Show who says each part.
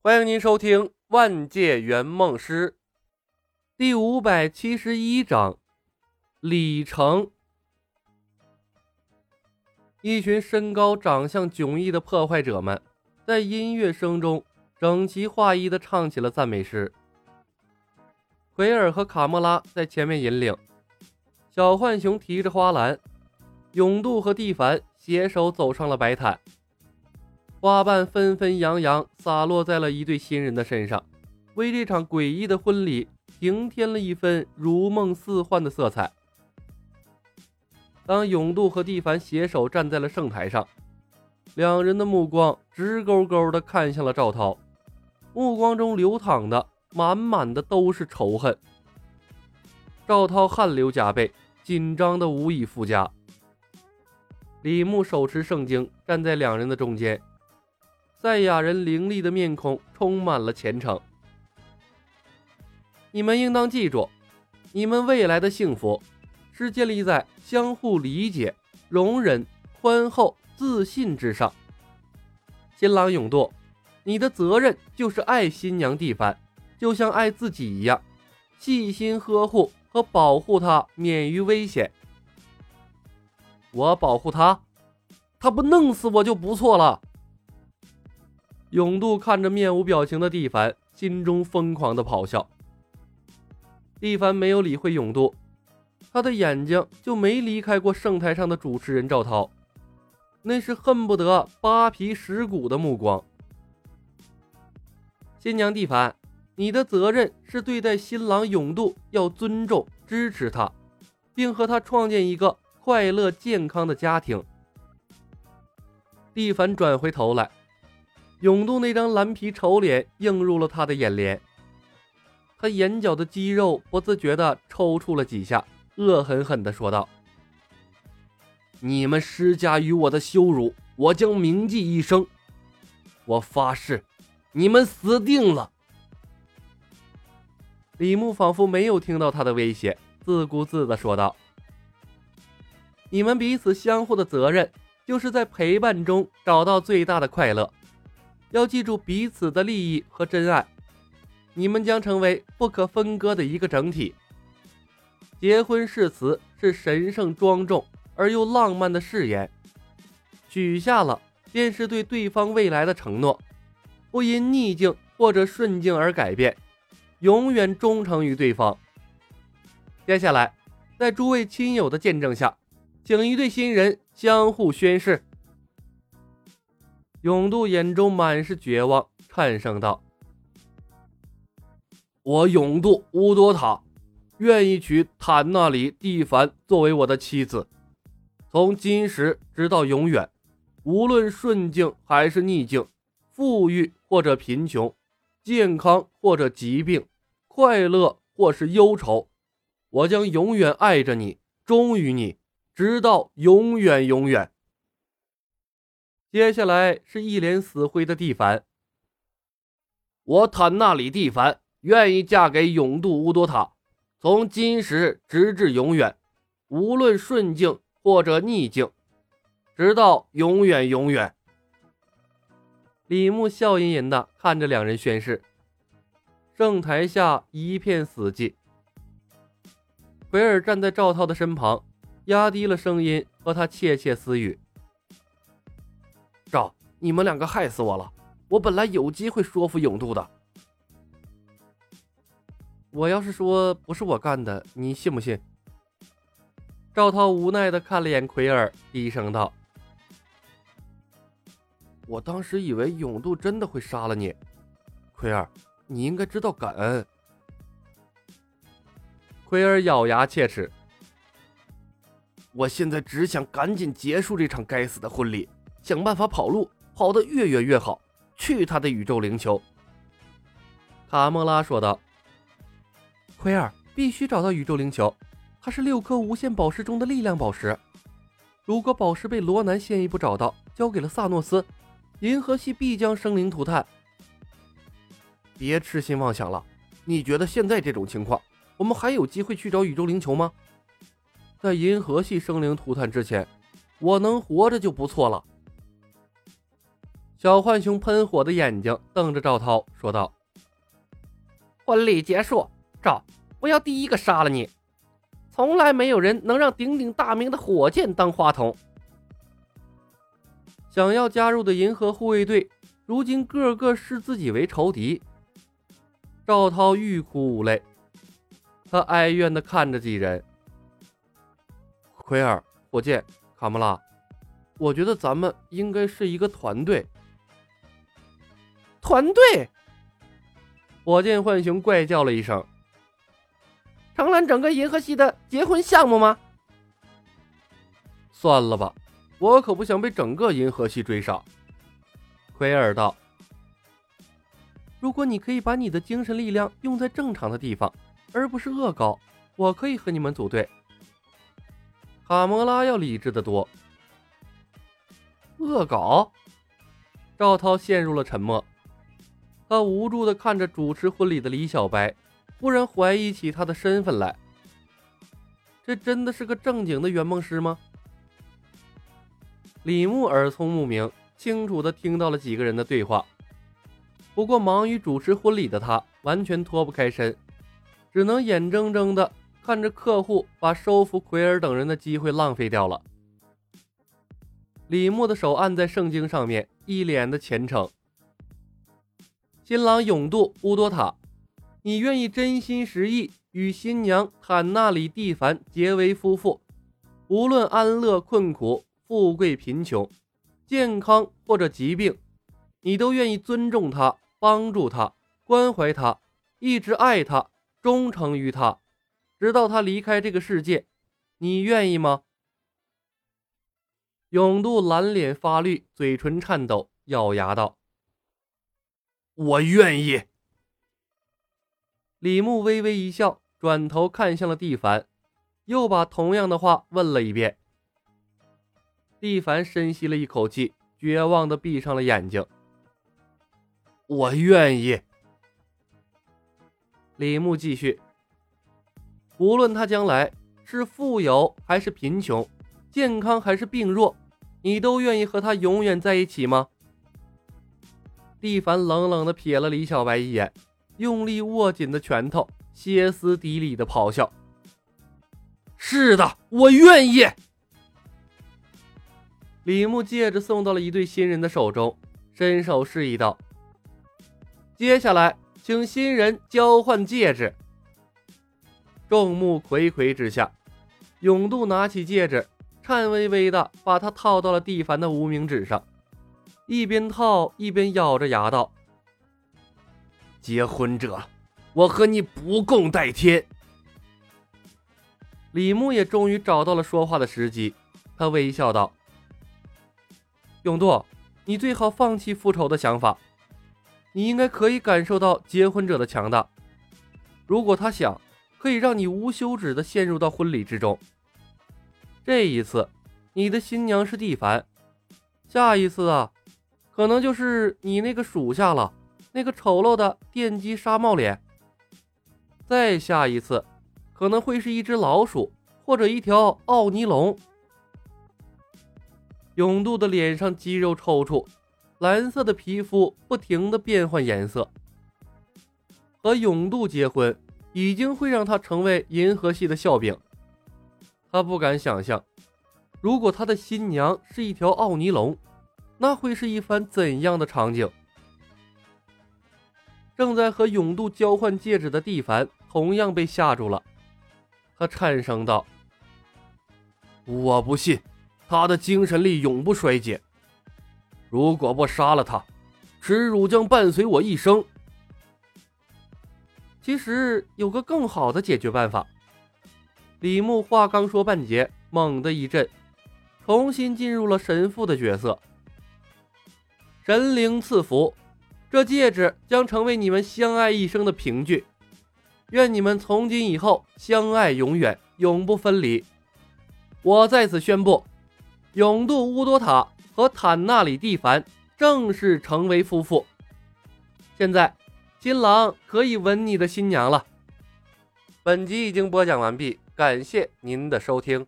Speaker 1: 欢迎您收听《万界圆梦师》第五百七十一章。李成，一群身高、长相迥异的破坏者们，在音乐声中整齐划一的唱起了赞美诗。奎尔和卡莫拉在前面引领，小浣熊提着花篮，永渡和蒂凡携手走上了白毯。花瓣纷纷扬扬洒落在了一对新人的身上，为这场诡异的婚礼平添了一分如梦似幻的色彩。当永渡和蒂凡携手站在了圣台上，两人的目光直勾勾地看向了赵涛，目光中流淌的满满的都是仇恨。赵涛汗流浃背，紧张的无以复加。李牧手持圣经，站在两人的中间。赛亚人凌厉的面孔充满了虔诚。你们应当记住，你们未来的幸福是建立在相互理解、容忍、宽厚、自信之上。新郎永渡，你的责任就是爱新娘蒂凡，就像爱自己一样，细心呵护和保护她免于危险。我保护她，她不弄死我就不错了。永渡看着面无表情的蒂凡，心中疯狂的咆哮。蒂凡没有理会永渡，他的眼睛就没离开过圣台上的主持人赵涛，那是恨不得扒皮蚀骨的目光。新娘蒂凡，你的责任是对待新郎永渡要尊重、支持他，并和他创建一个快乐健康的家庭。蒂凡转回头来。永渡那张蓝皮丑脸映入了他的眼帘，他眼角的肌肉不自觉地抽搐了几下，恶狠狠地说道：“你们施加于我的羞辱，我将铭记一生。我发誓，你们死定了。”李牧仿佛没有听到他的威胁，自顾自地说道：“你们彼此相互的责任，就是在陪伴中找到最大的快乐。”要记住彼此的利益和真爱，你们将成为不可分割的一个整体。结婚誓词是神圣庄重而又浪漫的誓言，许下了便是对对方未来的承诺，不因逆境或者顺境而改变，永远忠诚于对方。接下来，在诸位亲友的见证下，请一对新人相互宣誓。永渡眼中满是绝望，颤声道：“我永渡乌多塔，愿意娶坦纳里蒂凡作为我的妻子，从今时直到永远，无论顺境还是逆境，富裕或者贫穷，健康或者疾病，快乐或是忧愁，我将永远爱着你，忠于你，直到永远永远。”接下来是一脸死灰的蒂凡。我坦纳里蒂凡愿意嫁给永渡乌多塔，从今时直至永远，无论顺境或者逆境，直到永远永远。李牧笑吟吟的看着两人宣誓。圣台下一片死寂。奎尔站在赵涛的身旁，压低了声音和他窃窃私语。你们两个害死我了！我本来有机会说服永渡的。我要是说不是我干的，你信不信？赵涛无奈的看了眼奎尔，低声道：“我当时以为永渡真的会杀了你，奎尔，你应该知道感恩。”奎尔咬牙切齿：“我现在只想赶紧结束这场该死的婚礼。”想办法跑路，跑得越远越好。去他的宇宙灵球！卡莫拉说道。奎尔必须找到宇宙灵球，它是六颗无限宝石中的力量宝石。如果宝石被罗南先一步找到，交给了萨诺斯，银河系必将生灵涂炭。别痴心妄想了！你觉得现在这种情况，我们还有机会去找宇宙灵球吗？在银河系生灵涂炭之前，我能活着就不错了。小浣熊喷火的眼睛瞪着赵涛，说道：“
Speaker 2: 婚礼结束，赵，我要第一个杀了你！从来没有人能让鼎鼎大名的火箭当话筒。”
Speaker 1: 想要加入的银河护卫队，如今个个视自己为仇敌。赵涛欲哭无泪，他哀怨地看着几人：“奎尔、火箭、卡莫拉，我觉得咱们应该是一个团队。”
Speaker 2: 团队！
Speaker 1: 火箭浣熊怪叫了一声：“
Speaker 2: 承揽整个银河系的结婚项目吗？”
Speaker 1: 算了吧，我可不想被整个银河系追杀。”奎尔道：“如果你可以把你的精神力量用在正常的地方，而不是恶搞，我可以和你们组队。”卡魔拉要理智的多。
Speaker 2: 恶搞？
Speaker 1: 赵涛陷入了沉默。他无助地看着主持婚礼的李小白，忽然怀疑起他的身份来。这真的是个正经的圆梦师吗？李牧耳聪目明，清楚地听到了几个人的对话。不过忙于主持婚礼的他完全脱不开身，只能眼睁睁地看着客户把收服奎尔等人的机会浪费掉了。李牧的手按在圣经上面，一脸的虔诚。新郎永渡乌多塔，你愿意真心实意与新娘坦纳里蒂凡结为夫妇，无论安乐困苦、富贵贫穷、健康或者疾病，你都愿意尊重他、帮助他、关怀他，一直爱他、忠诚于他，直到他离开这个世界，你愿意吗？永渡蓝脸发绿，嘴唇颤抖，咬牙道。
Speaker 3: 我愿意。
Speaker 1: 李牧微微一笑，转头看向了蒂凡，又把同样的话问了一遍。蒂凡深吸了一口气，绝望的闭上了眼睛。
Speaker 3: 我愿意。
Speaker 1: 李牧继续：无论他将来是富有还是贫穷，健康还是病弱，你都愿意和他永远在一起吗？蒂凡冷冷地瞥了李小白一眼，用力握紧的拳头，歇斯底里的咆哮：“
Speaker 3: 是的，我愿意！”
Speaker 1: 李牧戒指送到了一对新人的手中，伸手示意道：“接下来，请新人交换戒指。”众目睽睽之下，永渡拿起戒指，颤巍巍的把它套到了蒂凡的无名指上。一边套一边咬着牙道：“
Speaker 3: 结婚者，我和你不共戴天。”
Speaker 1: 李牧也终于找到了说话的时机，他微笑道：“永渡，你最好放弃复仇的想法。你应该可以感受到结婚者的强大。如果他想，可以让你无休止的陷入到婚礼之中。这一次，你的新娘是蒂凡，下一次啊。”可能就是你那个属下了，那个丑陋的电击纱帽脸。再下一次，可能会是一只老鼠或者一条奥尼龙。永渡的脸上肌肉抽搐，蓝色的皮肤不停的变换颜色。和永渡结婚，已经会让他成为银河系的笑柄。他不敢想象，如果他的新娘是一条奥尼龙。那会是一番怎样的场景？正在和永渡交换戒指的蒂凡同样被吓住了，他颤声道：“
Speaker 3: 我不信，他的精神力永不衰减。如果不杀了他，耻辱将伴随我一生。”
Speaker 1: 其实有个更好的解决办法。李牧话刚说半截，猛地一震，重新进入了神父的角色。神灵赐福，这戒指将成为你们相爱一生的凭据。愿你们从今以后相爱永远，永不分离。我在此宣布，永渡乌多塔和坦纳里蒂凡正式成为夫妇。现在，新郎可以吻你的新娘了。本集已经播讲完毕，感谢您的收听。